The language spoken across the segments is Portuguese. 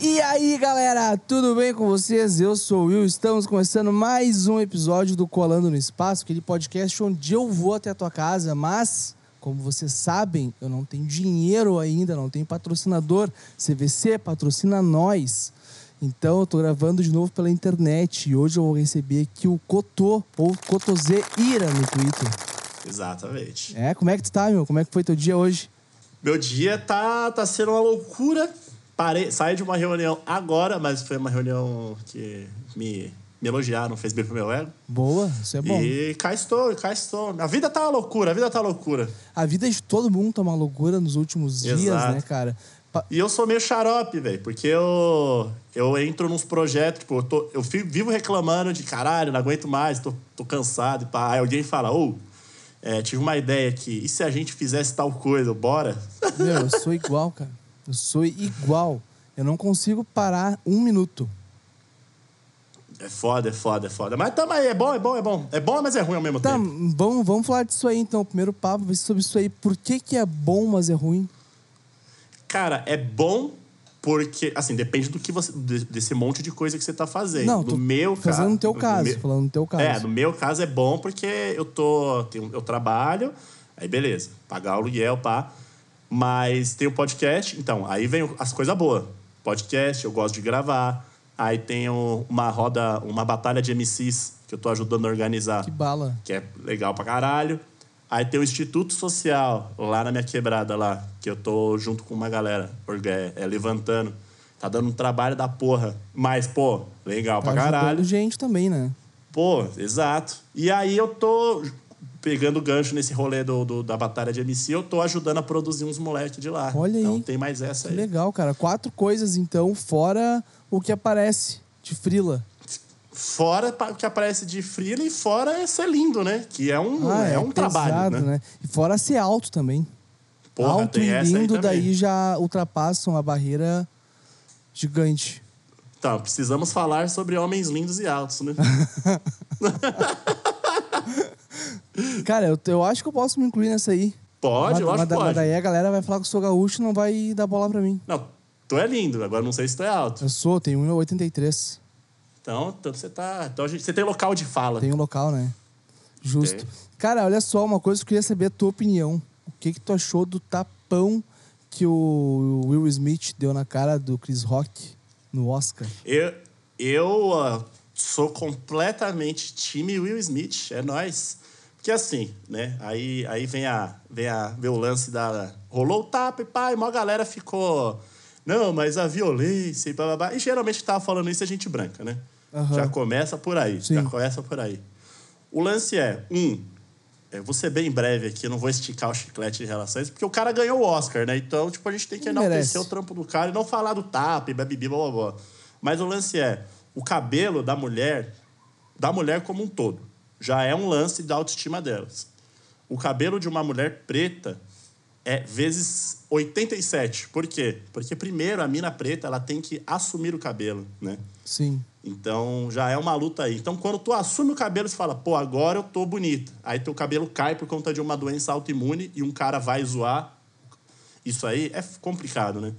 E aí, galera, tudo bem com vocês? Eu sou o Will, estamos começando mais um episódio do Colando no Espaço, aquele podcast onde eu vou até a tua casa, mas, como vocês sabem, eu não tenho dinheiro ainda, não tenho patrocinador. CVC patrocina nós. Então, eu tô gravando de novo pela internet e hoje eu vou receber aqui o Cotô, ou Cotozê Ira no Twitter. Exatamente. É, como é que tu tá, meu? Como é que foi teu dia hoje? Meu dia tá, tá sendo uma loucura. Parei, saí de uma reunião agora, mas foi uma reunião que me, me elogiaram, fez bem pro meu ego. Boa, isso é bom. E cá estou, cá estou. A vida tá uma loucura, a vida tá uma loucura. A vida de todo mundo tá uma loucura nos últimos dias, Exato. né, cara? Pa- E eu sou meio xarope, velho, porque eu, eu entro nos projetos, tipo, eu, tô, eu vivo reclamando de caralho, não aguento mais, tô, tô cansado. E pá. Aí alguém fala, ô, é, tive uma ideia aqui, e se a gente fizesse tal coisa, bora? Meu, eu sou igual, cara. Eu sou igual. Eu não consigo parar um minuto. É foda, é foda, é foda. Mas tamo aí, é bom, é bom, é bom. É bom, mas é ruim ao mesmo Tá, tempo. vamos, vamos falar disso aí então. O primeiro papo vai ser sobre isso aí. Por que, que é bom, mas é ruim? Cara, é bom porque, assim, depende do que você. de- desse monte de coisa que você tá fazendo. Não, no meu fazendo caso. no teu no caso. meu- Falando no teu caso. É, no meu caso é bom porque eu tô. Eu trabalho, aí beleza, pagar o aluguel, pá. Mas tem o podcast, então, aí vem as coisas boas. Podcast, eu gosto de gravar. Aí tenho uma roda, uma batalha de MCs que eu tô ajudando a organizar Que bala. que é legal pra caralho. Aí tem o Instituto Social, lá na minha quebrada lá, que eu tô junto com uma galera, é, é, levantando. Tá dando um trabalho da porra. Mas, pô, legal Tá pra caralho. gente também, né? Pô, exato. E aí eu tô pegando gancho nesse rolê do, do- da batalha de MC, eu tô ajudando a produzir uns moleques de lá. Olha aí. Então tem mais essa Que aí. legal, cara. Quatro coisas, então, fora o que aparece de frila. Fora o que aparece de freela e fora é ser lindo, né? Que é um, Ah, é um trabalho, né? E fora ser alto também. Porra, alto tem e essa aí lindo, também. daí já ultrapassam a barreira gigante. Então, precisamos falar sobre homens lindos e altos, né? Cara, eu, eu acho que eu posso me incluir nessa aí. Pode, mas, eu acho mas, que mas pode. daí a galera vai falar que eu sou gaúcho e não vai dar bola pra mim. Não, tu é lindo, agora não sei se tu é alto. Eu sou, tenho 1,83. Então, então você tá. Então gente, você tem local de fala. Tem um local, né? Justo. Tem. Cara, olha só, uma coisa que eu queria saber a tua opinião. O que que tu achou do tapão que o Will Smith deu na cara do Chris Rock no Oscar? Eu, eu ah, sou completamente time Will Smith, é nós. Porque assim, né? Aí, aí vem, a, vem, a, vem o lance da. Rolou o tapa e pá, e uma galera ficou. Não, mas a violência e blá, blá, blá. E geralmente que tava falando isso é gente branca, né? Aham. Já começa por aí. Sim. Já começa por aí. O lance é, um, eu vou ser bem breve aqui, não vou esticar o chiclete de relações, porque o cara ganhou o Oscar, né? Então, tipo, a gente tem que Ele enaltecer merece. o trampo do cara e não falar do tapa e babibi, blá, blá, blá. Mas o lance é, o cabelo da mulher, da mulher como um todo, já é um lance da autoestima delas. O cabelo de uma mulher preta é vezes 87. Por quê? Porque primeiro a mina preta, ela tem que assumir o cabelo, né? Sim. Então já é uma luta aí. Então quando tu assume o cabelo, você fala, pô, agora eu tô bonita. Aí teu cabelo cai por conta de uma doença autoimune e um cara vai zoar. Isso aí é complicado, né?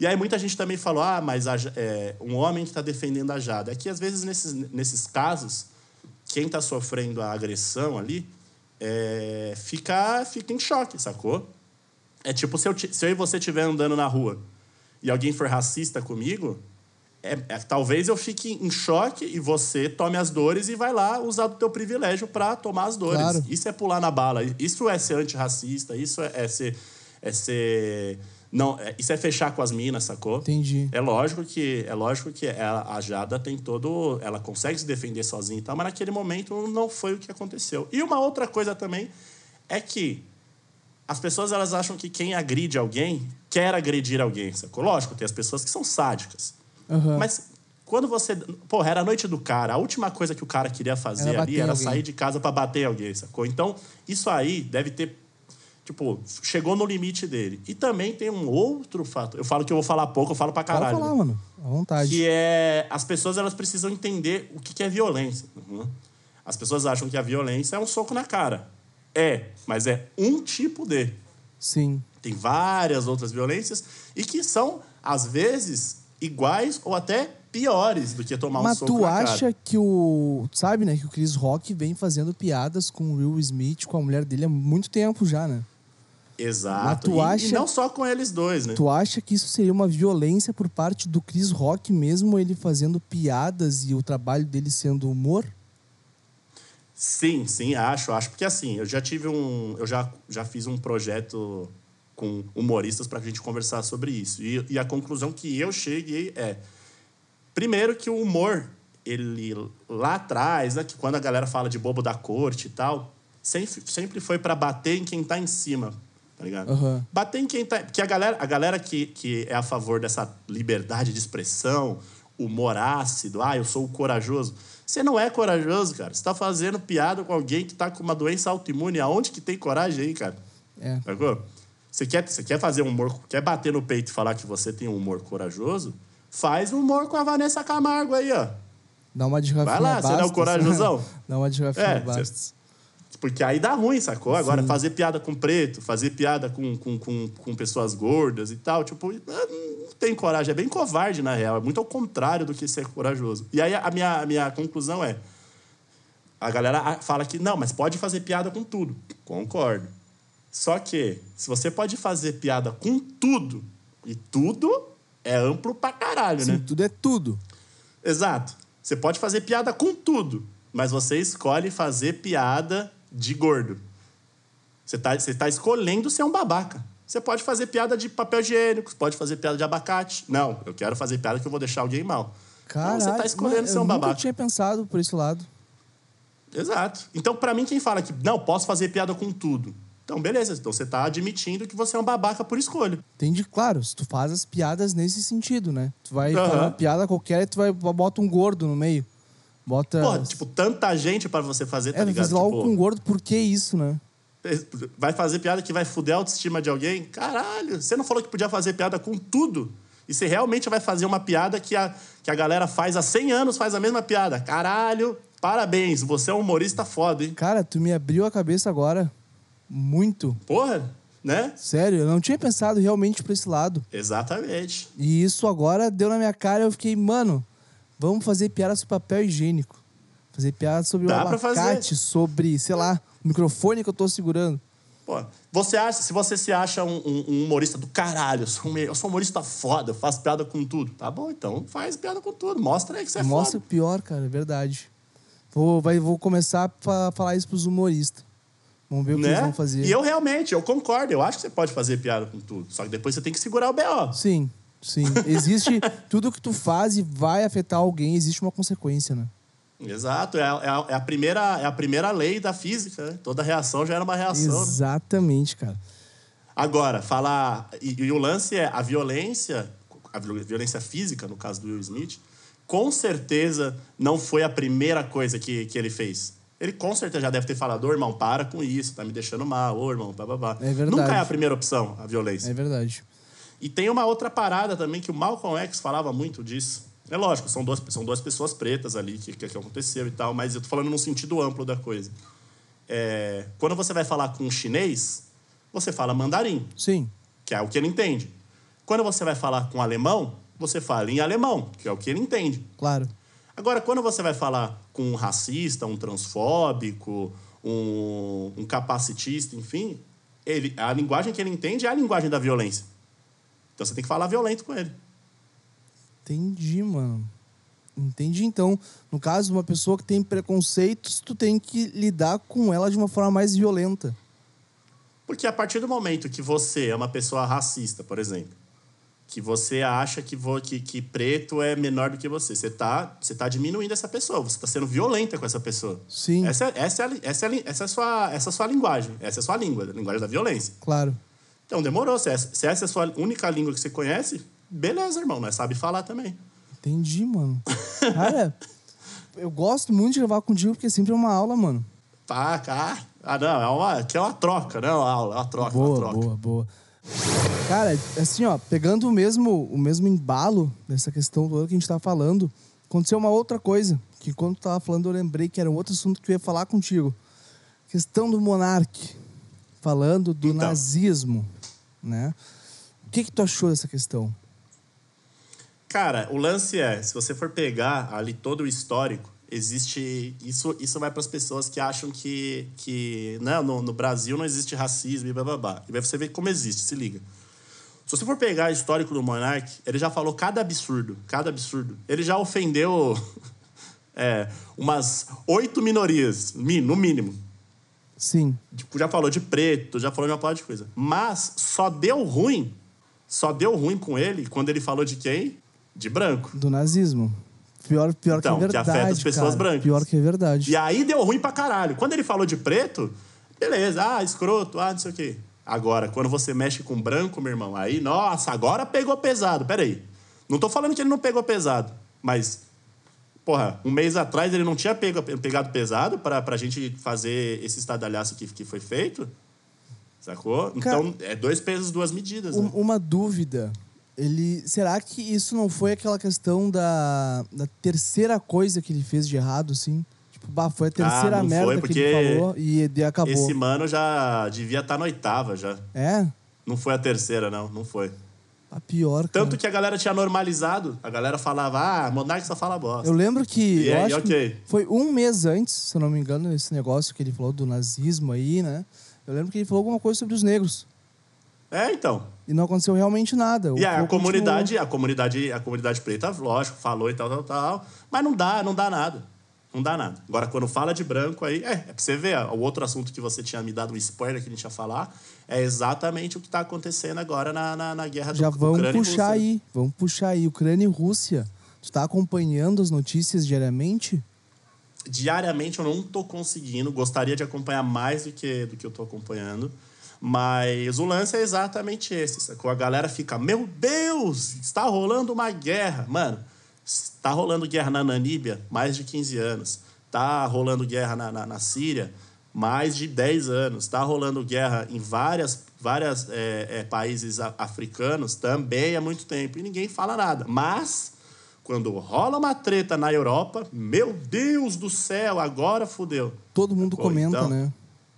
E aí muita gente também falou, ah, mas a é, um homem que está defendendo a Jada. É que às vezes nesses, nesses casos, quem está sofrendo a agressão ali é, fica, fica em choque, sacou? É tipo se eu, se eu e você estiver andando na rua e alguém for racista comigo, é, é- talvez eu fique em choque e você tome as dores e vai lá usar do teu privilégio para tomar as dores. Claro. Isso é pular na bala. Isso é ser antirracista. Isso é, é ser... É ser não, é- isso é fechar com as minas, sacou? Entendi. É lógico que é lógico que ela, a Jada tem todo, ela consegue se defender sozinha e tal, mas naquele momento não foi o que aconteceu. E uma outra coisa também é que as pessoas elas acham que quem agride alguém quer agredir alguém, sacou? Lógico, tem as pessoas que são sádicas. Aham. Mas Quando você. Porra, era a noite do cara. A última coisa que o cara queria fazer Era ali era alguém. sair de casa pra bater alguém, sacou? Então, isso aí deve ter. Tipo, chegou no limite dele. E também tem um outro fato. Eu falo que eu vou falar pouco, eu falo pra Pode caralho. falar, né? mano. À vontade. Que é. As pessoas elas precisam entender o que que é violência. uhum. As pessoas acham que a violência é um soco na cara. É, mas é um tipo de. Sim. Tem várias outras violências e que são, às vezes, iguais ou até piores do que tomar um Mas soco tu na cara. acha que o. tu Sabe, né? Que o Chris Rock vem fazendo piadas com o Will Smith, com a mulher dele há muito tempo já, né? Exato. Mas tu e, acha- e não só com eles dois, né? Tu acha que isso seria uma violência por parte do Chris Rock, mesmo ele fazendo piadas e o trabalho dele sendo humor? Sim, sim, acho, acho. Porque assim, eu já tive um. Eu já, já fiz um projeto com humoristas para a gente conversar sobre isso. E, e a conclusão que eu cheguei é. Primeiro que o humor, ele lá atrás, né, que quando a galera fala de bobo da corte e tal, sempre, sempre foi para bater em quem tá em cima, tá ligado? Aham. Bater em quem tá. Porque a galera, a galera que, que é a favor dessa liberdade de expressão, humor ácido, ah, eu sou o corajoso. Você não é corajoso, cara. Você tá fazendo piada com alguém que tá com uma doença autoimune. Aonde que tem coragem aí, cara? É. Sacou? Você quer, você quer fazer um humor, quer bater no peito e falar que você tem um humor corajoso? Faz um humor com a Vanessa Camargo aí, ó. Dá uma de Rafinha Vai lá, você não é o corajosão? Dá uma de Rafinha É, Bastos. Porque aí dá ruim, sacou? Agora, Sim. fazer piada com preto, fazer piada com, com, com, com pessoas gordas e tal, tipo, não tem coragem. É bem covarde, na real. É muito ao contrário do que ser corajoso. E aí a minha, a minha conclusão é: a galera fala que não, mas pode fazer piada com tudo. Concordo. Só que, se você pode fazer piada com tudo, e tudo é amplo pra caralho, Sim, né? tudo é tudo. Exato. Você pode fazer piada com tudo, mas você escolhe fazer piada de gordo. Você tá, você tá escolhendo ser um babaca. Você pode fazer piada de papel higiênico, pode fazer piada de abacate. Não, eu quero fazer piada que eu vou deixar alguém mal. Caralho, Então, você tá escolhendo mano, ser um eu nunca babaca. tinha pensado por esse lado. Exato. Então, pra mim, quem fala que não, posso fazer piada com tudo. Então, beleza. Então, você tá admitindo que você é um babaca por escolha. Entendi, claro, se tu faz as piadas nesse sentido, né? Tu vai Aham. fazer uma piada qualquer e tu vai bota um gordo no meio. Bota. Porra, tipo, tanta gente pra você fazer, tá é, ligado? fazer logo Tipo, com gordo, por que isso, né? Vai fazer piada que vai fuder a autoestima de alguém? Caralho, você não falou que podia fazer piada com tudo? E você realmente vai fazer uma piada que a, que a galera faz há 100 anos, faz a mesma piada. Caralho, parabéns, você é um humorista foda, hein? Cara, tu me abriu a cabeça agora. Muito. Porra, né? Sério, eu não tinha pensado realmente pra esse lado. Exatamente. E isso agora deu na minha cara e eu fiquei, mano, vamos fazer piada sobre papel higiênico. Fazer piada sobre Dá o abacate, sobre, sei lá, o microfone que eu tô segurando. Pô, você acha, se você se acha um, um- um humorista do caralho, eu sou, um, eu sou um humorista foda, eu faço piada com tudo. Tá bom, então faz piada com tudo. Mostra aí que você é Mostra o foda. pior, cara, é verdade. Vou, vai, vou começar a falar isso pros humoristas. Vamos ver o que eles Né? vão fazer. E eu realmente, eu concordo, eu acho que você pode fazer piada com tudo. Só que depois você tem que segurar o B.O. Sim, sim. Existe tudo que tu faz e vai afetar alguém, existe uma consequência, né? Exato, é a, é a- é a primeira, é a primeira lei da física. Né? Toda reação já era uma reação. né? Exatamente, cara. Agora, falar. E, e o lance é a violência, a viol- violência física, no caso do Will Smith, com certeza não foi a primeira coisa que, que ele fez. Ele com certeza já deve ter falado, ô irmão, para com isso, tá me deixando mal, ô irmão, bababá. É verdade. Nunca é a primeira opção, a violência. É verdade. E tem uma outra parada também que o Malcolm X falava muito disso. É lógico, são duas, são duas pessoas pretas ali que, que, que aconteceu e tal, mas eu tô falando num sentido amplo da coisa. É, quando você vai falar com um chinês, você fala mandarim, Sim, que é o que ele entende. Quando você vai falar com um alemão, você fala em alemão, que é o que ele entende. claro. Agora, quando você vai falar com um racista, um transfóbico, um, um capacitista, enfim, ele, a linguagem que ele entende é a linguagem da violência. Então você tem que falar violento com ele. Entendi, mano. Entendi. Então, no caso, uma pessoa que tem preconceitos, tu tem que lidar com ela de uma forma mais violenta. Porque a partir do momento que você é uma pessoa racista, por exemplo, que você acha que, vo, que, que preto é menor do que você, você está você tá diminuindo essa pessoa, você está sendo violenta com essa pessoa. Sim. Essa, é- essa, é, a li- essa, é, a essa, é a sua, essa é a sua linguagem, essa é a sua língua, a linguagem da violência. Claro. Então demorou, se essa, se essa é a sua única língua que você conhece, beleza, irmão, nós sabe falar também. Entendi, mano. Cara, eu gosto muito de gravar contigo porque sempre é uma aula, mano. Pá, cá. Ah, não, é uma, aqui é uma troca, não é uma aula, é uma troca, Boa, uma troca. boa, boa. Cara, assim, ó, pegando o mesmo, o mesmo embalo dessa questão toda que a gente tá falando, aconteceu uma outra coisa, que enquanto tu tava falando eu lembrei que era um outro assunto que eu ia falar contigo. Questão do monarque, falando do Então. nazismo, né? O que que tu achou dessa questão? Cara, o lance é, se você for pegar ali todo o histórico, existe. Isso, isso vai para as pessoas que acham que, que não, no, no Brasil não existe racismo e bababá. E aí você vê como existe, se liga. Se você for pegar o histórico do Monark, ele já falou cada absurdo, cada absurdo. Ele já ofendeu é, umas oito minorias, mi- no mínimo. Sim, Tipo, já falou de preto, já falou de uma parte de coisa. Mas só deu ruim, só deu ruim com ele quando ele falou de quem? De branco. do nazismo. Pior, pior Então, que é que verdade, afeta as pessoas cara. brancas. Pior que é verdade. E aí deu ruim pra caralho. Quando ele falou de preto, beleza, ah, escroto, ah, não sei o quê. Agora, quando você mexe com branco, meu irmão, aí, nossa, agora pegou pesado. Peraí. Não tô falando que ele não pegou pesado, mas, porra, um mês atrás ele não tinha pego, pegado pesado pra, pra gente fazer esse estadalhaço que, que foi feito? Sacou? Então, é dois pesos, duas medidas. Um- né? uma dúvida. Ele, será que isso não foi aquela questão da, da terceira coisa que ele fez de errado, assim? Tipo, bah, foi a terceira Ah, merda foi, que ele falou e, e acabou. Esse mano já devia estar na oitava já. É? Não foi a terceira, não. Não foi. A pior, cara. Tanto que a galera tinha normalizado. A galera falava, ah, Monark só fala bosta. Eu lembro que. E eu aí, acho ok. que foi um mês antes, se eu não me engano, esse negócio que ele falou do nazismo aí, né? Eu lembro que ele falou alguma coisa sobre os negros. É, então. E não aconteceu realmente nada. O E a comunidade, a comunidade, a comunidade preta, lógico, falou e tal, tal, tal. Mas não dá, não dá nada. Não dá nada. Agora, quando fala de branco aí, é, é pra você ver, o outro assunto que você tinha me dado um spoiler que a gente ia falar, é exatamente o que tá acontecendo agora na, na, na guerra Já do vamos Ucrânia puxar aí. Vamos puxar aí. Ucrânia e Rússia. Tu tá acompanhando as notícias diariamente? diariamente eu não tô conseguindo, gostaria de acompanhar mais do que, do que eu tô acompanhando. Mas o lance é exatamente esse, sacou? A galera fica, meu Deus, está rolando uma guerra. Mano, está rolando guerra na Namíbia mais de 15 anos. Tá rolando guerra na, na, na Síria mais de 10 anos. Está rolando guerra em várias, várias é, é, países africanos também há muito tempo. E ninguém fala nada. Mas quando rola uma treta na Europa, meu Deus do céu, agora fudeu. Todo mundo Pô, comenta, então, né?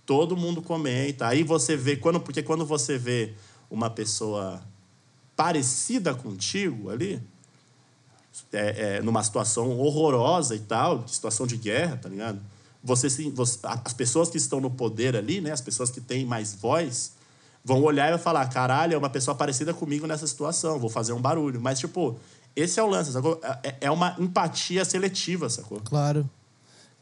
Todo mundo comenta. Aí você vê, quando, porque quando você vê uma pessoa parecida contigo ali, é, é, numa situação horrorosa e tal, situação de guerra, tá ligado? Você, se- você- as pessoas que estão no poder ali, né, as pessoas que têm mais voz, vão olhar e vão falar: caralho, é uma pessoa parecida comigo nessa situação, vou fazer um barulho. Mas, tipo, esse é o lance, sacou? É, é uma empatia seletiva, sacou? Claro.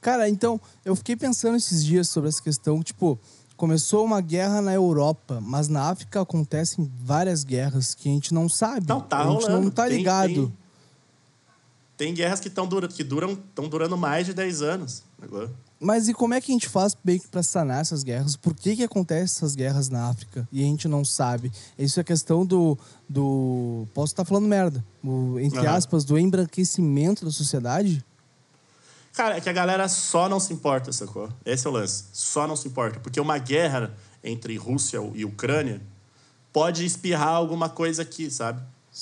Cara, então, eu fiquei pensando esses dias sobre essa questão, tipo, começou uma guerra na Europa, mas na África acontecem várias guerras que a gente não sabe. Não, tá a gente rolando. não tá ligado. Tem, tem guerras que, tão dura, que duram estão durando mais de 10 anos. Agora. Mas e como é que a gente faz meio que pra sanar essas guerras? Por que que acontecem essas guerras na África e a gente não sabe? Isso é questão do... do posso estar falando merda. O, entre Aham. aspas, do embranquecimento da sociedade? Cara, é que a galera só não se importa, sacou? Esse é o lance. Só não se importa. Porque uma guerra entre Rússia e Ucrânia pode espirrar alguma coisa aqui, sabe?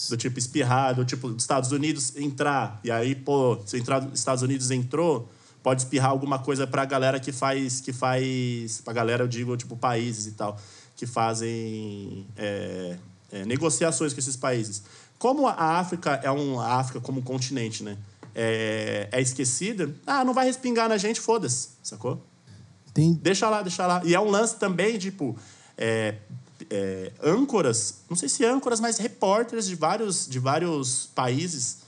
Do tipo espirrar, do tipo dos Estados Unidos entrar. E aí, pô, se entrar, os Estados Unidos entrou, pode espirrar alguma coisa pra galera que faz. que faz. Pra galera, eu digo, tipo, países e tal, que fazem é, é, negociações com esses países. Como a África é um. A África como um continente, né? É, é esquecida, ah, não vai respingar na gente, foda-se, sacou? Tem, Deixa lá, deixa lá. E é um lance também, tipo, é, é, âncoras, não sei se âncoras, mas repórteres de vários, de vários países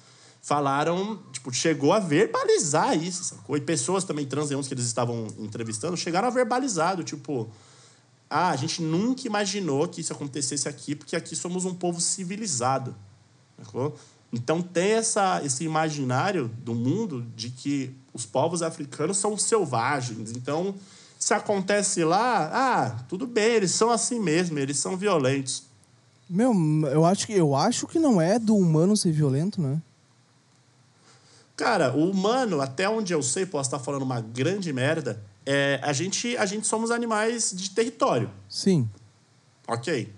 falaram, tipo, chegou a verbalizar isso, sacou? E pessoas também transeuntes que eles estavam entrevistando chegaram a verbalizar, do tipo, ah, a gente nunca imaginou que isso acontecesse aqui, porque aqui somos um povo civilizado, sacou? Então tem essa, esse imaginário do mundo de que os povos africanos são selvagens. Então, se acontece lá, ah, tudo bem, eles são assim mesmo, eles são violentos. meu, eu acho, que, eu acho que não é do humano ser violento, né? Cara, o humano, até onde eu sei, posso estar falando uma grande merda, é, a, gente, a gente somos animais de território. Sim. Ok.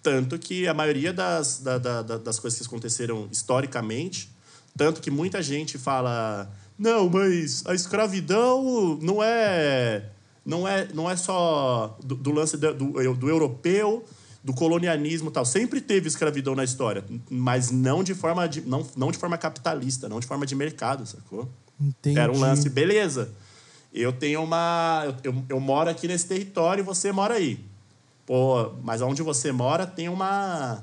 Tanto que a maioria das, da, da, das coisas que aconteceram historicamente, tanto que muita gente fala, não, mas a escravidão não é não é, não é só do, do lance do, do, do europeu do colonialismo e tal. Sempre teve escravidão na história, mas não de forma de, não, não de forma capitalista, não de forma de mercado, sacou? Entendi. Era um lance, beleza. Eu tenho uma. Eu, eu, eu moro aqui nesse território e você mora aí. Pô, mas onde você mora tem uma.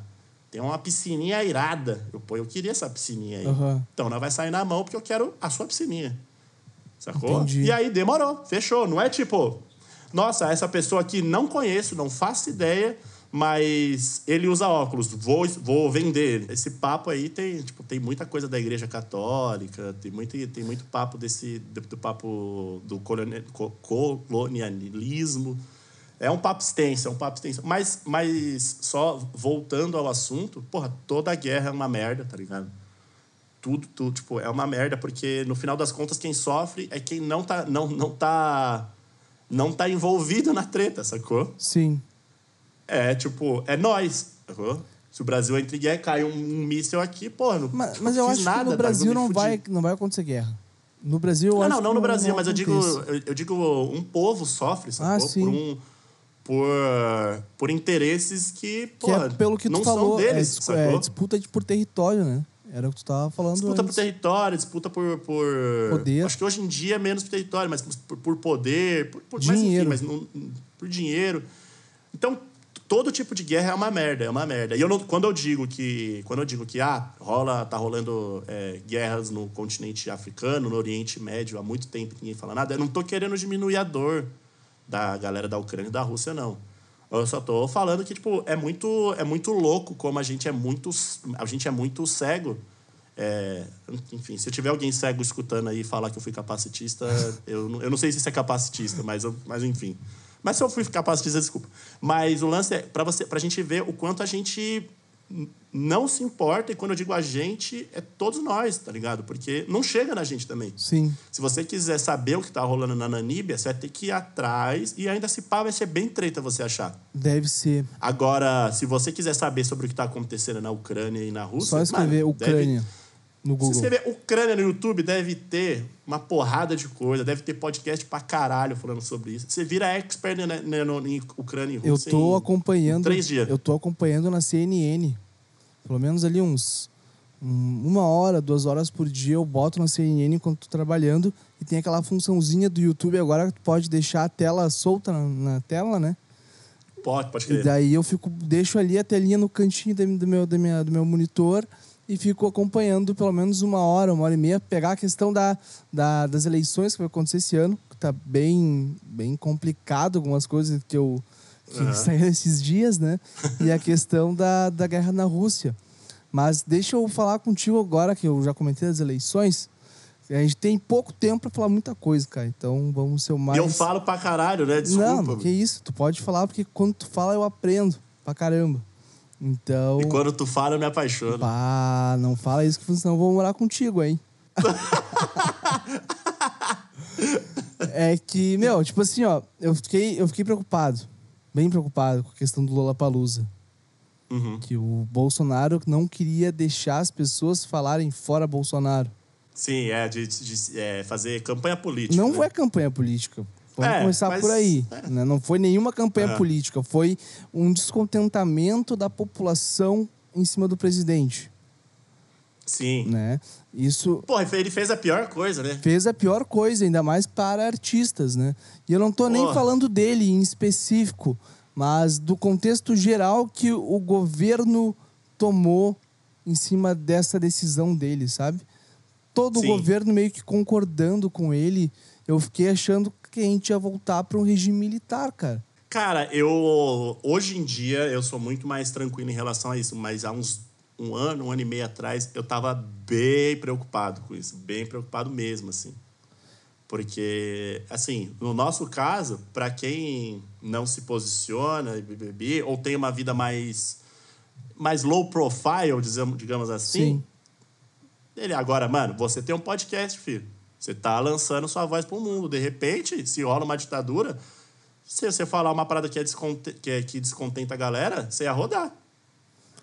Tem uma piscininha irada. Eu, pô, eu queria essa piscininha aí. Uhum. Então não vai sair na mão porque eu quero a sua piscininha. Sacou? Entendi. E aí demorou, fechou. Não é tipo, nossa, essa pessoa aqui não conheço, não faço ideia mas ele usa óculos, vou, vou vender ele. Esse papo aí tem, tipo, tem muita coisa da igreja católica, tem muito, tem muito papo desse do, do papo do colonialismo. É um papo extenso, é um papo extenso. Mas, mas só voltando ao assunto, porra, toda guerra é uma merda, tá ligado? Tudo, tudo, tipo, é uma merda, porque no final das contas quem sofre é quem não tá, não, não tá, não tá envolvido na treta, sacou? Sim. É, tipo, é nós. Se o Brasil entra em guerra, cai um, um míssil aqui, pô, não Mas, mas eu acho nada, que no Brasil não, vai, não vai acontecer guerra. No Brasil, eu não, acho não, não no Brasil, não mas eu digo, eu, eu, digo, um povo sofre, sacou? Ah, sim. Por um por, por interesses que, que é pelo que tu não falou, são deles, é, sacou? É disputa de, por território, né? Era o que tu tava falando Disputa antes. por território, disputa por, por... Poder. Acho que hoje em dia é menos por território, mas por, por poder, por, por dinheiro. Mas, enfim, mas não, por dinheiro. Então, todo tipo de guerra é uma merda, é uma merda. E eu não, quando eu digo que quando eu digo que ah, rola, tá rolando é, guerras no continente africano, no Oriente Médio há muito tempo ninguém fala nada, eu não tô querendo diminuir a dor da galera da Ucrânia e da Rússia não. Eu só tô falando que tipo é muito é muito louco como a gente é muito a gente é muito cego. É, enfim, se tiver alguém cego escutando aí falar que eu fui capacitista, eu, eu não sei se isso é capacitista, mas, eu, mas enfim. Mas se eu fui capacitista, desculpa. Mas o lance é para você, pra gente ver o quanto a gente não se importa, e quando eu digo a gente, é todos nós, tá ligado? Porque não chega na gente também. Sim. Se você quiser saber o que tá rolando na Namíbia, você vai ter que ir atrás e ainda se pá, vai ser bem treta você achar. Deve ser. Agora, se você quiser saber sobre o que tá acontecendo na Ucrânia e na Rússia. Só escrever mano, Ucrânia. Deve... No Google. Se você ver Ucrânia no YouTube, deve ter uma porrada de coisa, deve ter podcast pra caralho falando sobre isso. Você vira expert né, né, no, em Ucrânia e Rússia. Eu tô em, acompanhando. Em três dias. Eu tô acompanhando na CNN. Pelo menos ali uns. Um, uma hora, duas horas por dia eu boto na CNN enquanto tô trabalhando. E tem aquela funçãozinha do YouTube agora que tu pode deixar a tela solta na, na tela, né? Pode, pode crer. E daí eu fico, deixo ali a telinha no cantinho do meu, do meu, do meu monitor e fico acompanhando pelo menos uma hora, uma hora e meia, pegar a questão da, da, das eleições que vai acontecer esse ano, que tá bem, bem complicado algumas coisas que eu que Uhum. saíram esses dias, né? E a questão da, da guerra na Rússia. Mas deixa eu falar contigo agora, que eu já comentei das eleições. A gente tem pouco tempo para falar muita coisa, cara. Então vamos ser o mais. E eu falo pra caralho, né? Desculpa. Não, que isso. Tu pode falar, porque quando tu fala eu aprendo pra caramba. Então. E quando tu fala, eu me apaixono. Pá, não fala isso, que senão eu vou morar contigo, hein? é que, meu, tipo assim, ó, eu fiquei, eu fiquei preocupado. Bem preocupado com a questão do Lollapalooza. Uhum. Que o Bolsonaro não queria deixar as pessoas falarem fora Bolsonaro. Sim, é, de, de- é, fazer campanha política. Não né? foi campanha política. Vamos É, começar mas- por aí. é. né? Não foi nenhuma campanha É. política. Foi um descontentamento da população em cima do presidente. Sim. Né? Isso Porra, ele fez a pior coisa, né? fez a pior coisa, ainda mais para artistas, né? E eu não tô nem falando dele em específico, mas do contexto geral que o governo tomou em cima dessa decisão dele, sabe? Todo Sim. o governo meio que concordando com ele. Eu fiquei achando que a gente ia voltar para um regime militar, cara. Cara, eu. Hoje em dia eu sou muito mais tranquilo em relação a isso, mas há uns um ano, um ano e meio atrás, eu tava bem preocupado com isso, bem preocupado mesmo, assim. Porque, assim, no nosso caso, para quem não se posiciona, ou tem uma vida mais, mais low profile, digamos assim, Sim. Ele, agora, mano, você tem um podcast, filho. Você tá lançando sua voz pro mundo. De repente, se rola uma ditadura, se você falar uma parada que, é desconte... que, é... que descontenta a galera, você ia rodar.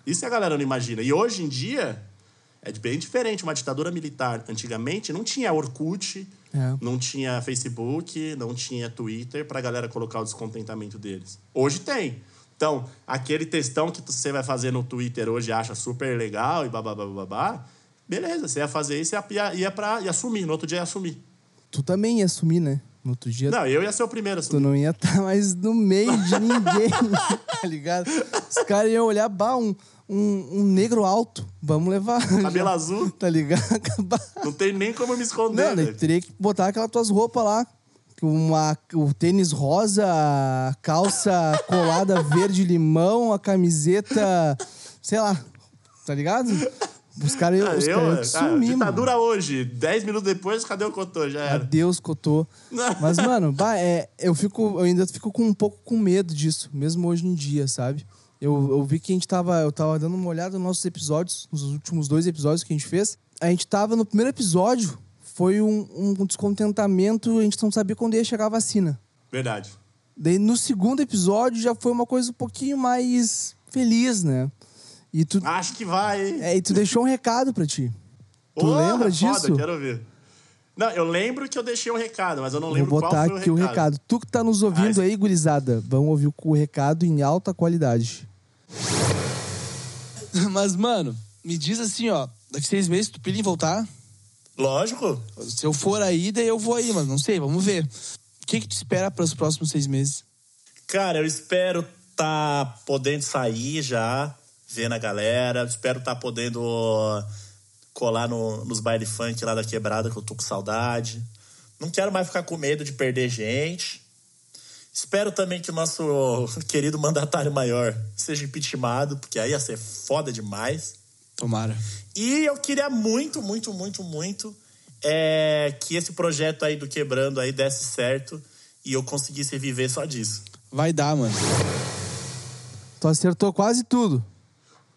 Isso a galera não imagina. E hoje em dia, é bem diferente. Uma ditadura militar, antigamente, não tinha Orkut, é. não tinha Facebook, não tinha Twitter pra galera colocar o descontentamento deles. Hoje tem. Então, aquele textão que você vai fazer no Twitter hoje acha super legal e babá, babá, beleza, você ia fazer isso e ia, ia, pra, ia assumir, no outro dia ia assumir. Tu também ia assumir, né? No outro dia. Não, eu ia ser o primeiro a assumir. Tu não ia estar tá mais no meio de ninguém, tá ligado? Os caras iam olhar, bah, um, um, um, negro alto, vamos levar. Cabelo azul. Tá ligado? Não tem nem como me esconder. Não, teria que botar aquelas tuas roupas lá uma, o tênis rosa, a calça colada verde limão, a camiseta, sei lá, tá ligado? Os caras ah, os eu, cara, ah, ditadura mano. hoje, 10 minutos depois, cadê o Cotô? Já era. Adeus, Cotô. Mas, mano, bah, é, eu, fico, eu ainda fico com um pouco com medo disso, mesmo hoje em dia, sabe? Eu, eu vi que a gente tava. Eu tava dando uma olhada nos nossos episódios, nos últimos dois episódios que a gente fez. A gente tava no primeiro episódio, foi um, um descontentamento, a gente não sabia quando ia chegar a vacina. Verdade. Daí no segundo episódio já foi uma coisa um pouquinho mais feliz, né? E tu, Acho que vai. É, e tu deixou um recado pra ti. Tu oh, lembra disso? Foda, quero ver. Não, eu lembro que eu deixei um recado, mas eu não lembro Vou botar qual foi aqui o recado. o recado. Tu que tá nos ouvindo ah, aí, gurizada, vamos ouvir o recado em alta qualidade. Mas, mano, me diz assim, ó. Daqui seis meses tu pira em voltar? Lógico. Se eu for aí, daí eu vou aí, mas não sei, vamos ver. O que, que tu espera para os próximos seis meses? Cara, eu espero tá podendo sair já, vendo a galera. Espero tá podendo colar no, nos baile funk lá da quebrada, que eu tô com saudade. Não quero mais ficar com medo de perder gente. Espero também que o nosso querido mandatário maior seja impeachmentado, porque aí ia ser foda demais. Tomara. E eu queria muito, muito, muito, muito é, que esse projeto aí do Quebrando aí desse certo e eu conseguisse viver só disso. Vai dar, mano. Tu acertou quase tudo.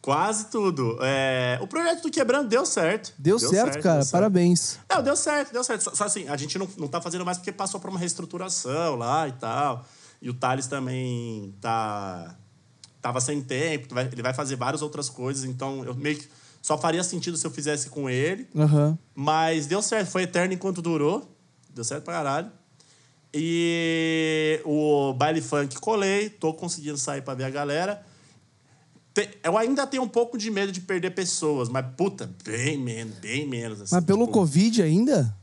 Quase tudo. É, o projeto do Quebrando deu certo. Deu, deu certo, certo, cara. Deu certo. Parabéns. Não, deu certo, deu certo. Só, só, assim, a gente não, não tá fazendo mais porque passou por uma reestruturação lá e tal. E o Thales também tá tava sem tempo, ele vai fazer várias outras coisas, então eu meio que só faria sentido se eu fizesse com ele. Uhum. Mas deu certo, foi eterno enquanto durou. Deu certo pra caralho. E o baile funk colei, tô conseguindo sair pra ver a galera. Eu ainda tenho um pouco de medo de perder pessoas, mas puta, bem menos, bem menos. Assim, mas pelo tipo... Covid ainda?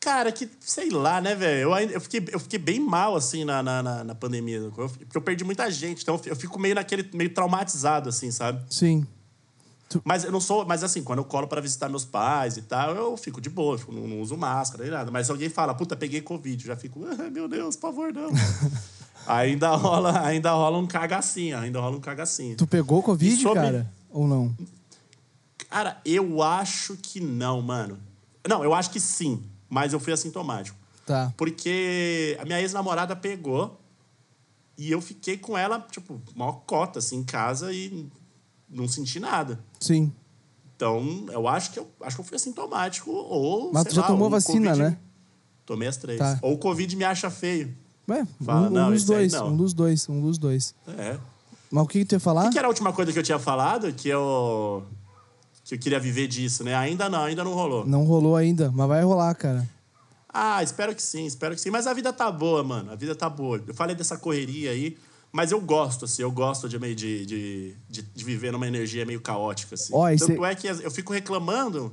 Cara, que sei lá, né, velho? Eu, eu, fiquei, eu fiquei bem mal, assim, na, na, na pandemia. Porque eu perdi muita gente. Então eu fico meio naquele, meio traumatizado, assim, sabe? Sim. Mas eu não sou. Mas assim, quando eu colo para visitar meus pais e tal, eu fico de boa, fico, não, não, uso máscara nem nada. Mas se alguém fala, puta, peguei Covid, eu já fico, ah, meu Deus, por favor, não. ainda rola, ainda rola um cagacinho, ainda rola um cagacinho. Tu pegou Covid, sobre... cara? Ou não? Cara, eu acho que não, mano. Não, eu acho que sim mas eu fui assintomático. Tá. Porque a minha ex-namorada pegou e eu fiquei com ela, tipo, maior cota, assim, em casa e não senti nada. Sim. Então, eu acho que eu, acho que eu fui assintomático ou. Mas tu já lá, tomou vacina, COVID, né? Tomei as três. Tá. Ou o Covid me acha feio. Ué, Fala, um, um não, dos dois, um dos dois, um dos dois. É. Mas o que, que tu ia falar? O que, que, era a última coisa que eu tinha falado? Que eu que eu queria viver disso, né? Ainda não, ainda não rolou. Não rolou ainda, mas vai rolar, cara. Ah, espero que sim, espero que sim. Mas a vida tá boa, mano. A vida tá boa. Eu falei dessa correria aí, mas eu gosto, assim, eu gosto de meio de, de, de, de viver numa energia meio caótica, assim. Oh, Tanto cê... é que eu fico reclamando,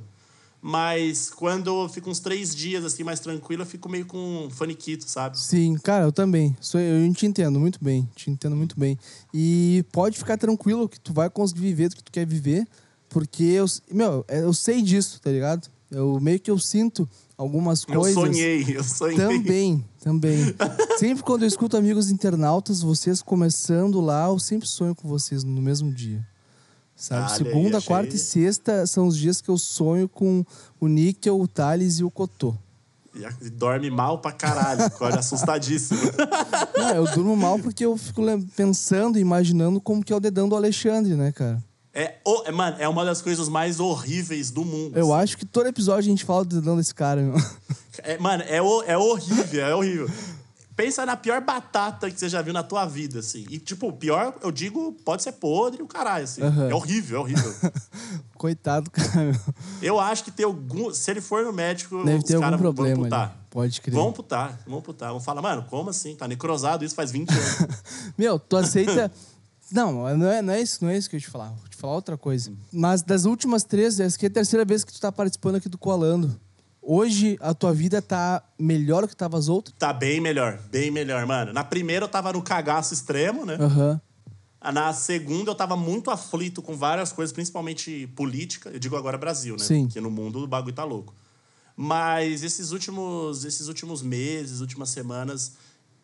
mas quando eu fico uns três dias, assim, mais tranquilo, eu fico meio com um faniquito, sabe? Sim, cara, eu também. Eu te entendo muito bem, te entendo muito bem. E pode ficar tranquilo que tu vai conseguir viver do que tu quer viver porque eu, meu, é, eu sei disso, tá ligado? Eu meio que eu sinto algumas coisas. Eu sonhei, eu sonhei. Também, também. sempre quando eu escuto amigos internautas, vocês começando lá, eu sempre sonho com vocês no mesmo dia. Sabe? Ah, Segunda, aí, quarta e sexta são os dias que eu sonho com o Níquel, o Thales e o Cotô. E dorme mal pra caralho, acorda assustadíssimo. Não, eu durmo mal porque eu fico pensando, imaginando como que é o dedão do Alexandre, né, cara? É, o- é, mano, é uma das coisas mais horríveis do mundo. Eu assim. acho que todo episódio a gente fala do dedão desse cara, meu. É, mano, é, é horrível, é horrível. Pensa na pior batata que você já viu na tua vida, assim. E, tipo, o pior, eu digo, pode ser podre o caralho, assim. Aham. É horrível, é horrível. Coitado, cara, eu acho que tem algum... Se ele for no médico, Deve os ter algum caras vão problema putar. ali. Pode crer. Vão putar, vão putar. Vão falar, mano, como assim? Tá necrosado isso faz 20 anos. Meu, tu aceita. Não, não é, não é isso, não é isso que eu ia te falar. Vou te falar outra coisa. Mas das últimas três, essa aqui é a terceira vez que tu tá participando aqui do Coalando. Hoje a tua vida tá melhor do que tava as outras? tá bem melhor, bem melhor, mano. Na primeira eu tava no cagaço extremo, né? Aham. Na segunda eu tava muito aflito com várias coisas, principalmente política. Eu digo agora Brasil, né? Sim. Porque no mundo o bagulho tá louco. Mas esses últimos, esses últimos meses, últimas semanas,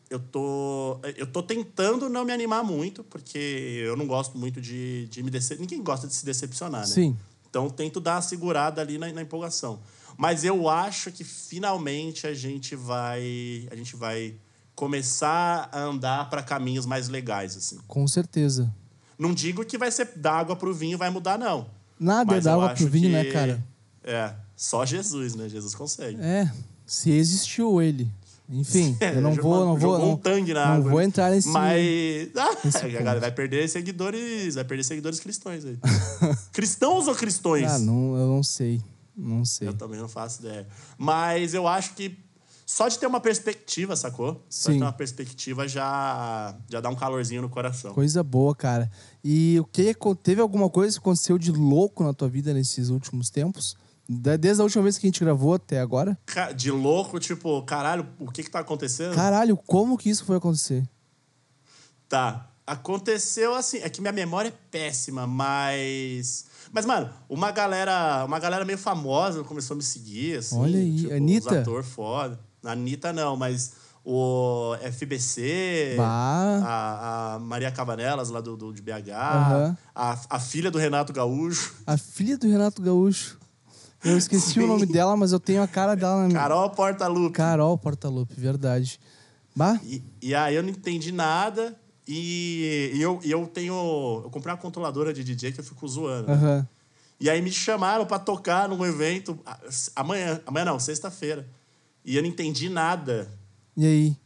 eu tô, eu tô tentando não me animar muito, porque eu não gosto muito de, de me decep... Ninguém gosta de se decepcionar, né? Sim. Então eu tento dar uma segurada ali na, na empolgação. Mas eu acho que finalmente a gente vai, a gente vai começar a andar para caminhos mais legais, assim. Com certeza. Não digo que vai ser da água pro vinho vai mudar, não. Nada é Mas da eu água acho pro vinho, que- né, cara? É, só Jesus, né? Jesus consegue. É, se existiu ele. Enfim, eu não Jogou- vou, não vou, não, um tangue na não água. vou entrar nesse. Mas ah, nesse a galera vai perder seguidores, vai perder seguidores cristãos aí. Cristãos ou cristões? Ah, não, eu não sei, não sei. Eu também não faço ideia. Mas eu acho que só de ter uma perspectiva, sacou? Só de Sim. ter uma perspectiva já, já dá um calorzinho no coração. Coisa boa, cara. E o que teve alguma coisa que aconteceu de louco na tua vida nesses últimos tempos? Desde a última vez que a gente gravou até agora? De louco, tipo, caralho, o que que tá acontecendo? Caralho, como que isso foi acontecer? Tá. Aconteceu assim, é que minha memória é péssima, mas. Mas, mano, uma galera, uma galera meio famosa começou a me seguir, assim. Olha aí, tipo, Anitta? Ator foda. A Anitta não, mas o FBC, Bah. a, a Maria Cavanelas, lá do, do, de BH, Aham. a, a filha do Renato Gaúcho, A filha do Renato Gaúcho. Eu esqueci o nome dela, mas eu tenho a cara dela na minha. Carol Portalupe. Carol Portalupe, verdade. Bah, E, e aí eu não entendi nada. E, e eu, e eu tenho. Eu comprei uma controladora de DJ que eu fico zoando. né? aham. E aí me chamaram pra tocar num evento amanhã. Amanhã não, sexta-feira. E eu não entendi nada. E aí?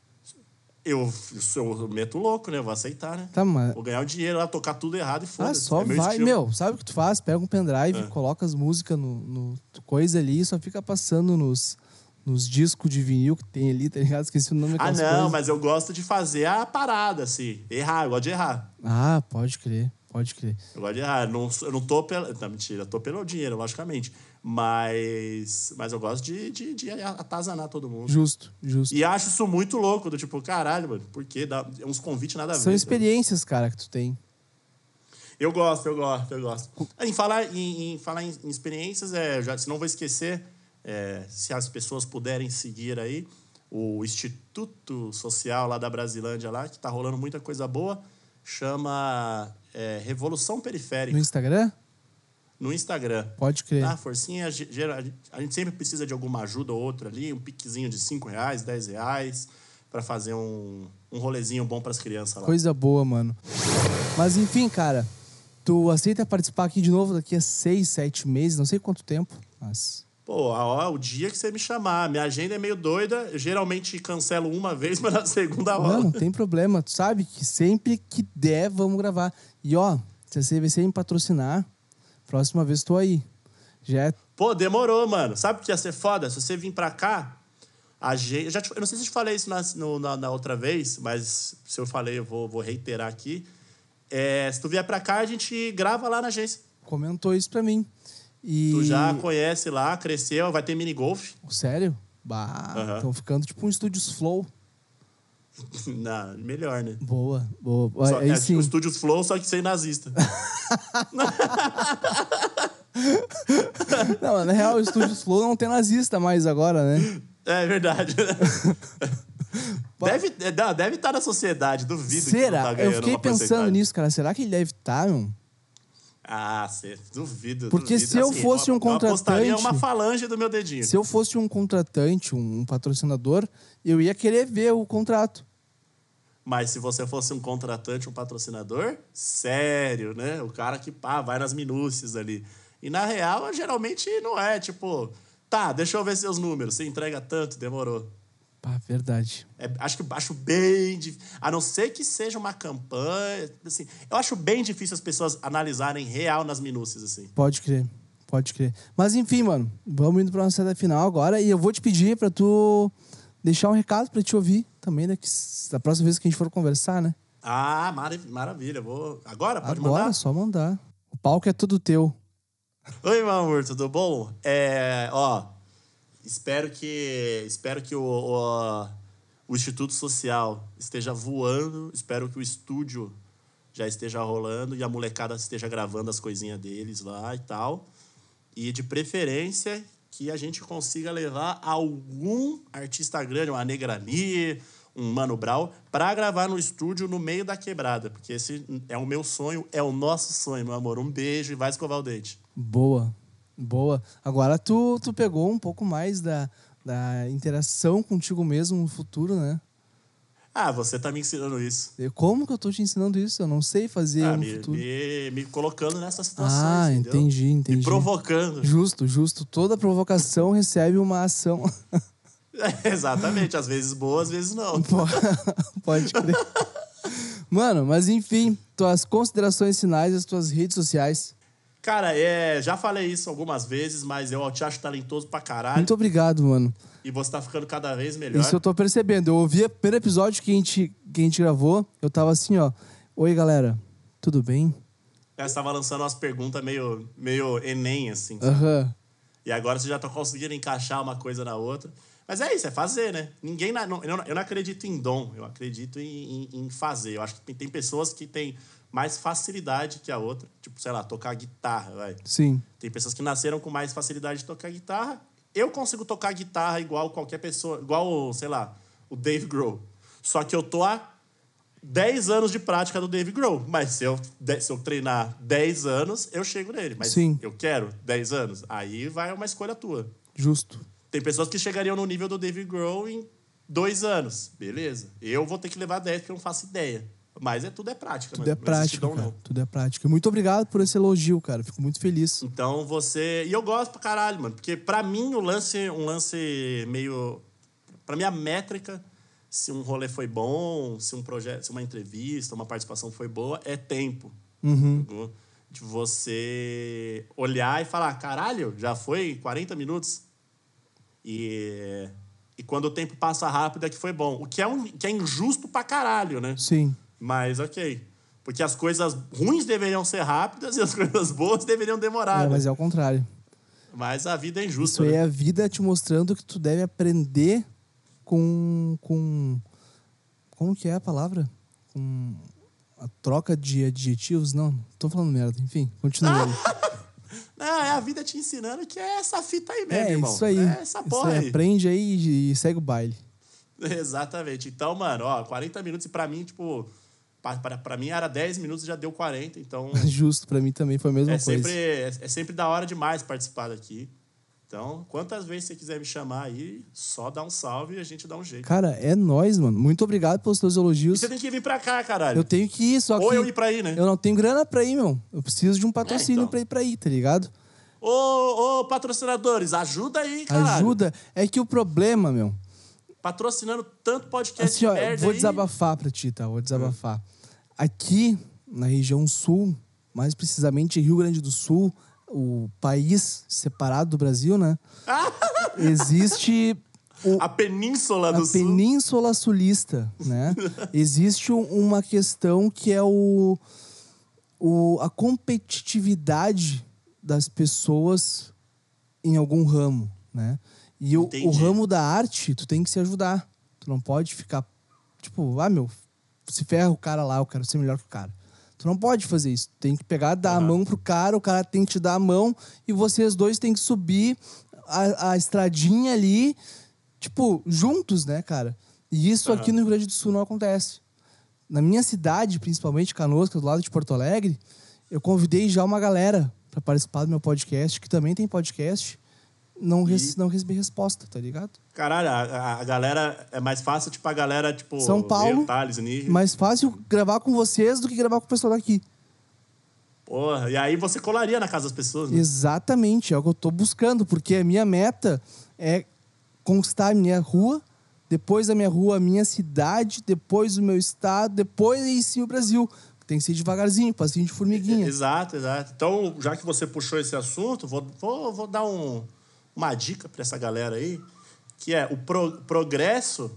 Eu, eu, meto louco, né? Eu vou aceitar, né? Tá, mas. Vou ganhar o dinheiro lá, tocar tudo errado e Ah, foda-se. só É meu vai. estilo. Meu, sabe o que tu faz? Pega um pendrive, É. coloca as músicas no, no coisa ali e só fica passando nos, nos discos de vinil que tem ali, tá ligado? Esqueci o nome Ah, não, coisas. mas eu gosto de fazer a parada, assim. Errar, eu gosto de errar. Ah, pode crer, pode crer. Eu gosto de errar. Eu não, eu não tô pela. Não, mentira, eu tô pelo dinheiro, logicamente. Mas. Mas eu gosto de, de, de atazanar todo mundo. Justo, justo. E acho isso muito louco, do tipo, caralho, mano, por quê? Dá uns convites nada a ver. São sabe? experiências, cara, que tu tem. Eu gosto, eu gosto, eu gosto. Em falar em, em falar em, em experiências, é, já, se não vou esquecer, é, se as pessoas puderem seguir aí, o Instituto Social lá da Brasilândia, lá, que tá rolando muita coisa boa, chama é, Revolução Periférica No Instagram? no Instagram. Pode crer. Ah, forcinha, a gente sempre precisa de alguma ajuda ou outra ali, um piquezinho de 5 reais, 10 reais, para fazer um, um rolezinho bom para as crianças lá. Coisa boa, mano. Mas enfim, cara, tu aceita participar aqui de novo daqui a seis, sete meses, não sei quanto tempo, mas. Pô, hora- o dia que você me chamar. Minha agenda é meio doida. Eu geralmente cancelo uma vez, mas na segunda Não, hora. não tem problema. Tu sabe que sempre que der, vamos gravar. E ó, se a CVC me patrocinar, próxima vez tô aí. Já é. Pô, demorou, mano. Sabe o que ia ser foda? Se você vir pra cá, a gente. Eu, já te- eu não sei se eu te falei isso na, no- na- na outra vez, mas se eu falei, eu vou, vou reiterar aqui. É, se tu vier pra cá, a gente grava lá na agência. Comentou isso pra mim. E. Tu já conhece lá, cresceu, vai ter mini golf. Sério? Bah, estão ficando tipo um Estúdios Flow. Não, melhor, né? Boa, boa. Só, Aí é, sim. tipo Estúdios Flow, só que sem nazista. Não, na real, o Estúdios Flow não tem nazista mais agora, né? É verdade. deve estar deve tá na sociedade, duvido Será? tá eu fiquei pensando nisso, cara. Será que ele deve estar, meu? Ah, cê, duvido. Porque duvido. se eu Assim, fosse um eu apostaria contratante- uma falange do meu dedinho. Se eu fosse um contratante, um patrocinador, eu ia querer ver o contrato. Mas se você fosse um contratante, um patrocinador, sério, né? O cara que pá, vai nas minúcias ali. E na real, geralmente não é tipo, tá, deixa eu ver seus números. Você entrega tanto, demorou. Pá, verdade. É, acho que acho bem difícil. A não ser que seja uma campanha. Assim, eu acho bem difícil as pessoas analisarem real nas minúcias, assim. Pode crer. Pode crer. Mas enfim, mano, vamos indo pra nossa reta final agora. E eu vou te pedir pra tu deixar um recado pra te ouvir também, né? Que, da próxima vez que a gente for conversar, né? Ah, marav maravilha. Vou... Agora? Pode agora, mandar? só mandar. O palco é todo teu. Oi, meu amor, tudo bom? É, ó, espero que espero que o, o, o Instituto Social esteja voando, espero que o estúdio já esteja rolando e a molecada esteja gravando as coisinhas deles lá e tal. E de preferência que a gente consiga levar algum artista grande, uma Negrani, um Mano Brown, para gravar no estúdio no meio da quebrada. Porque esse é o meu sonho, é o nosso sonho, meu amor. Um beijo e vai escovar o dente. Boa, boa. Agora tu, tu pegou um pouco mais da, da interação contigo mesmo no futuro, né? Ah, você tá me ensinando isso. Eu- Como que eu tô te ensinando isso? Eu não sei fazer Ah, no me, futuro. me, me colocando nessas situações. Ah, entendeu? entendi, entendi. Me provocando. Justo, justo. Toda provocação recebe uma ação. Exatamente. Às vezes boa, às vezes não. Po- Pode crer. Mano, mas enfim, tuas considerações finais, as tuas redes sociais. Cara, é, já falei isso algumas vezes, mas eu te acho talentoso pra caralho. Muito obrigado, mano. E você tá ficando cada vez melhor. Isso eu tô percebendo. Eu ouvi o primeiro episódio que a gente, que a gente gravou, eu tava assim, ó. Oi, galera. Tudo bem? É, Você tava lançando umas perguntas meio, meio Enem, assim. Aham. E agora você já tá conseguindo encaixar uma coisa na outra. Mas é isso, é fazer, né? Ninguém. não- eu, não, eu acredito em dom, eu acredito em, em- em fazer. Eu acho que tem, tem pessoas que têm mais facilidade que a outra. Tipo, sei lá, tocar guitarra, vai. Sim. Tem pessoas que nasceram com mais facilidade de tocar guitarra. Eu consigo tocar guitarra igual qualquer pessoa, igual, sei lá, o Dave Grohl. Só que eu tô há 10 anos de prática do Dave Grohl. Mas se eu, se eu treinar 10 anos, eu chego nele. Mas Sim. eu quero 10 anos. Aí vai uma escolha tua. Justo. Tem pessoas que chegariam no nível do Dave Grohl em dois anos. Beleza. Eu vou ter que levar 10 porque eu não faço ideia. Mas é tudo é prática. Tudo é Não prática, cara. não. Tudo é prática. Muito obrigado por esse elogio, cara. Fico muito feliz. Então você. E eu gosto pra caralho, mano. Porque pra mim o lance, um lance meio. Pra mim a métrica, se um rolê foi bom, se um projeto, se uma entrevista, uma participação foi boa, é tempo. Sacou? De você olhar e falar, caralho, já foi 40 minutos. E. E quando o tempo passa rápido é que foi bom. O que é, um, que é injusto pra caralho, né? Sim. Mas ok. Porque as coisas ruins deveriam ser rápidas e as coisas boas deveriam demorar. É, né? mas é o contrário. Mas a vida é Isso injusta. aí né? é a vida te mostrando que tu deve aprender com. com como que é a palavra? Com a troca de adjetivos? Não, tô falando merda. Enfim, continua aí. Não, é a vida te ensinando que é essa fita aí mesmo, É, irmão. isso aí. É essa Isso porra aí. aí. Aprende aí e, e segue o baile. Exatamente. Então, mano, ó, 40 minutos e pra mim, tipo, pra mim era 10 minutos e já deu 40. Então, Justo, pra mim também foi a mesma é coisa. sempre, é, é sempre da hora demais participar daqui. Então, quantas vezes você quiser me chamar aí, só dá um salve e a gente dá um jeito. Cara, é nóis, mano. Muito obrigado pelos teus E elogios. você tem que vir pra cá, caralho. Eu tenho que ir, só que. Ou eu ir pra aí, né? Eu não tenho grana pra ir, meu. Eu preciso de um patrocínio então. pra ir pra ir, tá ligado? Ô, ô, patrocinadores, ajuda aí, caralho. Ajuda. É que o problema, meu. Patrocinando tanto podcast Assim, ó, merda vou aí. desabafar pra ti, tá? Vou desabafar. Aqui, na região sul, mais precisamente Rio Grande do Sul, o país separado do Brasil, né? Existe o, A Península do a Sul. Península Sulista, né? Existe um- uma questão que é o, o, a competitividade das pessoas em algum ramo, né? E o, o ramo da arte, tu tem que se ajudar. Tu não pode ficar, tipo, ah, meu, se ferra o cara lá, eu quero ser melhor que o cara. Tu não pode fazer isso. Tu tem que pegar, dar a Aham. mão pro cara, o cara tem que te dar a mão e vocês dois têm que subir a, a estradinha ali, tipo, juntos, né, cara? E isso Aham. aqui no Rio Grande do Sul não acontece. Na minha cidade, principalmente Canoas, que é do lado de Porto Alegre, eu convidei já uma galera para participar do meu podcast, que também tem podcast. Não, E- rece- não receber resposta, tá ligado? Caralho, a, a- a galera é mais fácil, tipo, a galera, tipo. São Paulo, Thales. Mais fácil gravar com vocês do que gravar com o pessoal daqui. Porra, e aí você colaria na casa das pessoas, né? Exatamente, é o que eu tô buscando, porque a minha meta é conquistar a minha rua, depois da minha rua, a minha cidade, depois o meu estado, depois aí sim o Brasil. Tem que ser devagarzinho, passinho de formiguinha. Exato, exato. Então, já que você puxou esse assunto, vou, vou, vou dar um- uma dica para essa galera aí, que é o pro- progresso.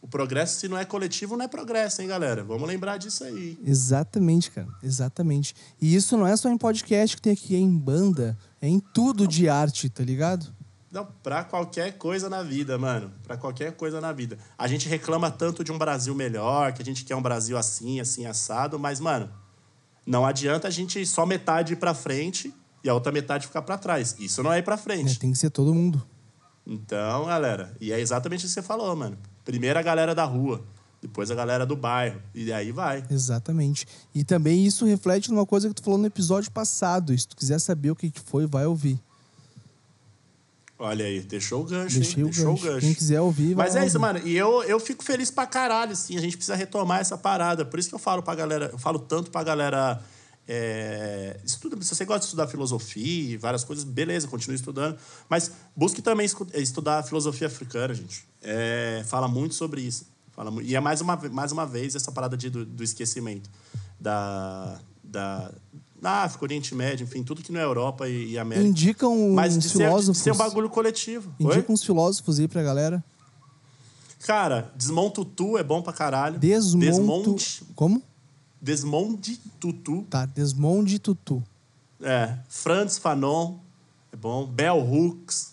O progresso, se não é coletivo, não é progresso, hein, galera? Vamos lembrar disso aí. Exatamente, cara. Exatamente. E isso não é só em podcast que tem aqui, é em banda, é em tudo de arte, tá ligado? Não, pra qualquer coisa na vida, mano. Pra qualquer coisa na vida. A gente reclama tanto de um Brasil melhor, que a gente quer um Brasil assim, assim, assado, mas, mano, não adianta a gente ir só metade pra frente e a outra metade ficar pra trás. Isso não é ir pra É, frente. tem que ser todo mundo. Então, galera, e é exatamente o que você falou, mano. Primeiro a galera da rua, depois a galera do bairro, e aí vai. Exatamente. E também isso reflete numa coisa que tu falou no episódio passado. Se tu quiser saber o que foi, vai ouvir. Olha aí, deixou o gancho, Deixei hein? o Deixou gancho. Quem quiser ouvir, vai Mas é isso, mano. E eu, eu fico feliz pra caralho, assim. A gente precisa retomar essa parada. Por isso que eu falo pra galera, eu falo tanto pra galera. É, estuda, se você gosta de estudar filosofia e várias coisas, beleza, continue estudando. Mas busque também estudar filosofia africana, gente. É, fala muito sobre isso. Fala, e é mais uma, mais uma vez essa parada de, do, do esquecimento da, da, da África, Oriente Médio, enfim, tudo que não é Europa e, e América. Indicam Mas uns de ser, de filósofos. ser um bagulho coletivo. Oi? Indica uns filósofos aí pra galera. Cara, Desmonto Tu é bom pra caralho. Desmonto. Desmonte, Como? Desmonte Tutu. Tá, Desmonde Tutu. É. Franz Fanon é bom. Bell Hooks.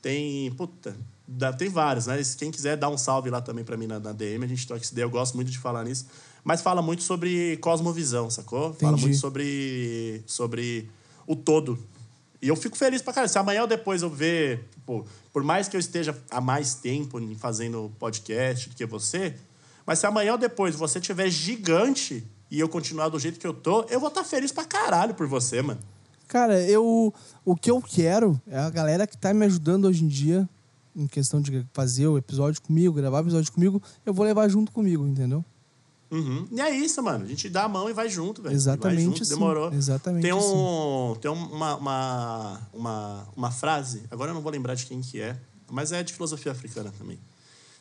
Tem. Puta. dá- tem vários, né? Quem quiser dar um salve lá também pra mim na, na DM, a gente troca essa ideia. Eu gosto muito de falar nisso. Mas fala muito sobre cosmovisão, sacou? Fala Entendi. muito sobre, sobre o todo. E eu fico feliz pra caralho. Se amanhã ou depois eu ver, tipo, por mais que eu esteja há mais tempo em fazendo podcast do que você, mas se amanhã ou depois você tiver gigante e eu continuar do jeito que eu tô, eu vou estar feliz pra caralho por você, mano. Cara, eu. O que eu quero é a galera que tá me ajudando hoje em dia, em questão de fazer o episódio comigo, gravar o episódio comigo, eu vou levar junto comigo, entendeu? Uhum. E é isso, mano. A gente dá a mão e vai junto, velho. Exatamente junto, assim. demorou. Exatamente Tem, um, tem uma, uma, uma, uma frase, agora eu não vou lembrar de quem que é, mas é de filosofia africana também.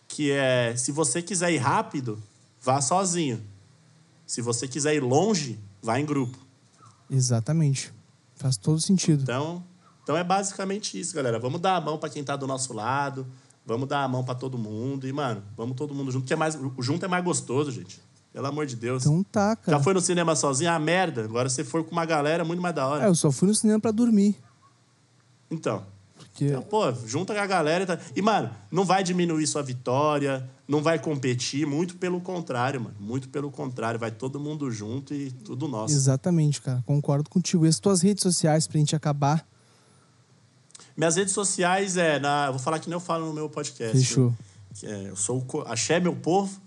Que é, se você quiser ir rápido, vá sozinho. Se você quiser ir longe, vá em grupo. Exatamente. Faz todo sentido. Então, então é basicamente isso, galera. Vamos dar a mão pra quem tá do nosso lado. Vamos dar a mão pra todo mundo. E, mano, vamos todo mundo junto. Que é mais, o junto é mais gostoso, gente. Pelo amor de Deus. Então tá, cara. Já foi no cinema sozinho? Ah, merda. Agora você for com uma galera, é muito mais da hora. É, eu só fui no cinema pra dormir. Então, Porque. então, pô, junta com a galera. e tá- E, mano, não vai diminuir sua vitória, não vai competir. Muito pelo contrário, mano. Muito pelo contrário. Vai todo mundo junto e tudo nosso. Exatamente, cara. Concordo contigo. E as tuas redes sociais pra gente acabar? Minhas redes sociais é. Na, vou falar que nem eu falo no meu podcast. Fechou. Que é, eu sou o Axé, meu povo.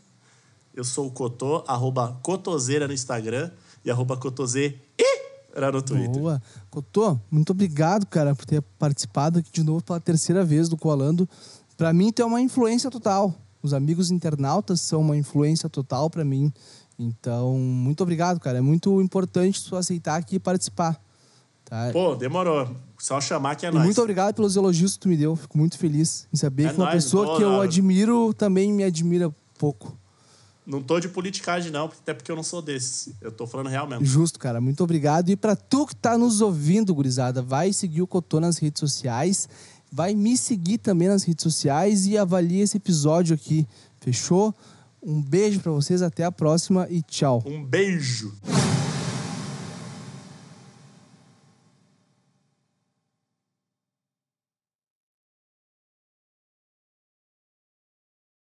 Eu sou o Cotô, arroba Cotoseira no Instagram e arroba Cotoseira no Twitter. Boa. Cotô, muito obrigado, cara, por ter participado aqui de novo pela terceira vez do Colando. Pra mim, tu é uma influência total. Os amigos internautas são uma influência total pra mim. Então, muito obrigado, cara. É muito importante tu aceitar aqui e participar. Tá? Pô, demorou. Só chamar que é E nóis. muito obrigado pelos elogios que tu me deu. Fico muito feliz em saber É que uma nóis, pessoa que eu admiro também me admira pouco. Não tô de politicagem, não, até porque eu não sou desses. Eu tô falando real mesmo. Justo, cara. Muito obrigado. E pra tu que tá nos ouvindo, gurizada, vai seguir o Cotô nas redes sociais. Vai me seguir também nas redes sociais e avalie esse episódio aqui. Fechou? Um beijo pra vocês, até a próxima e tchau. Um beijo.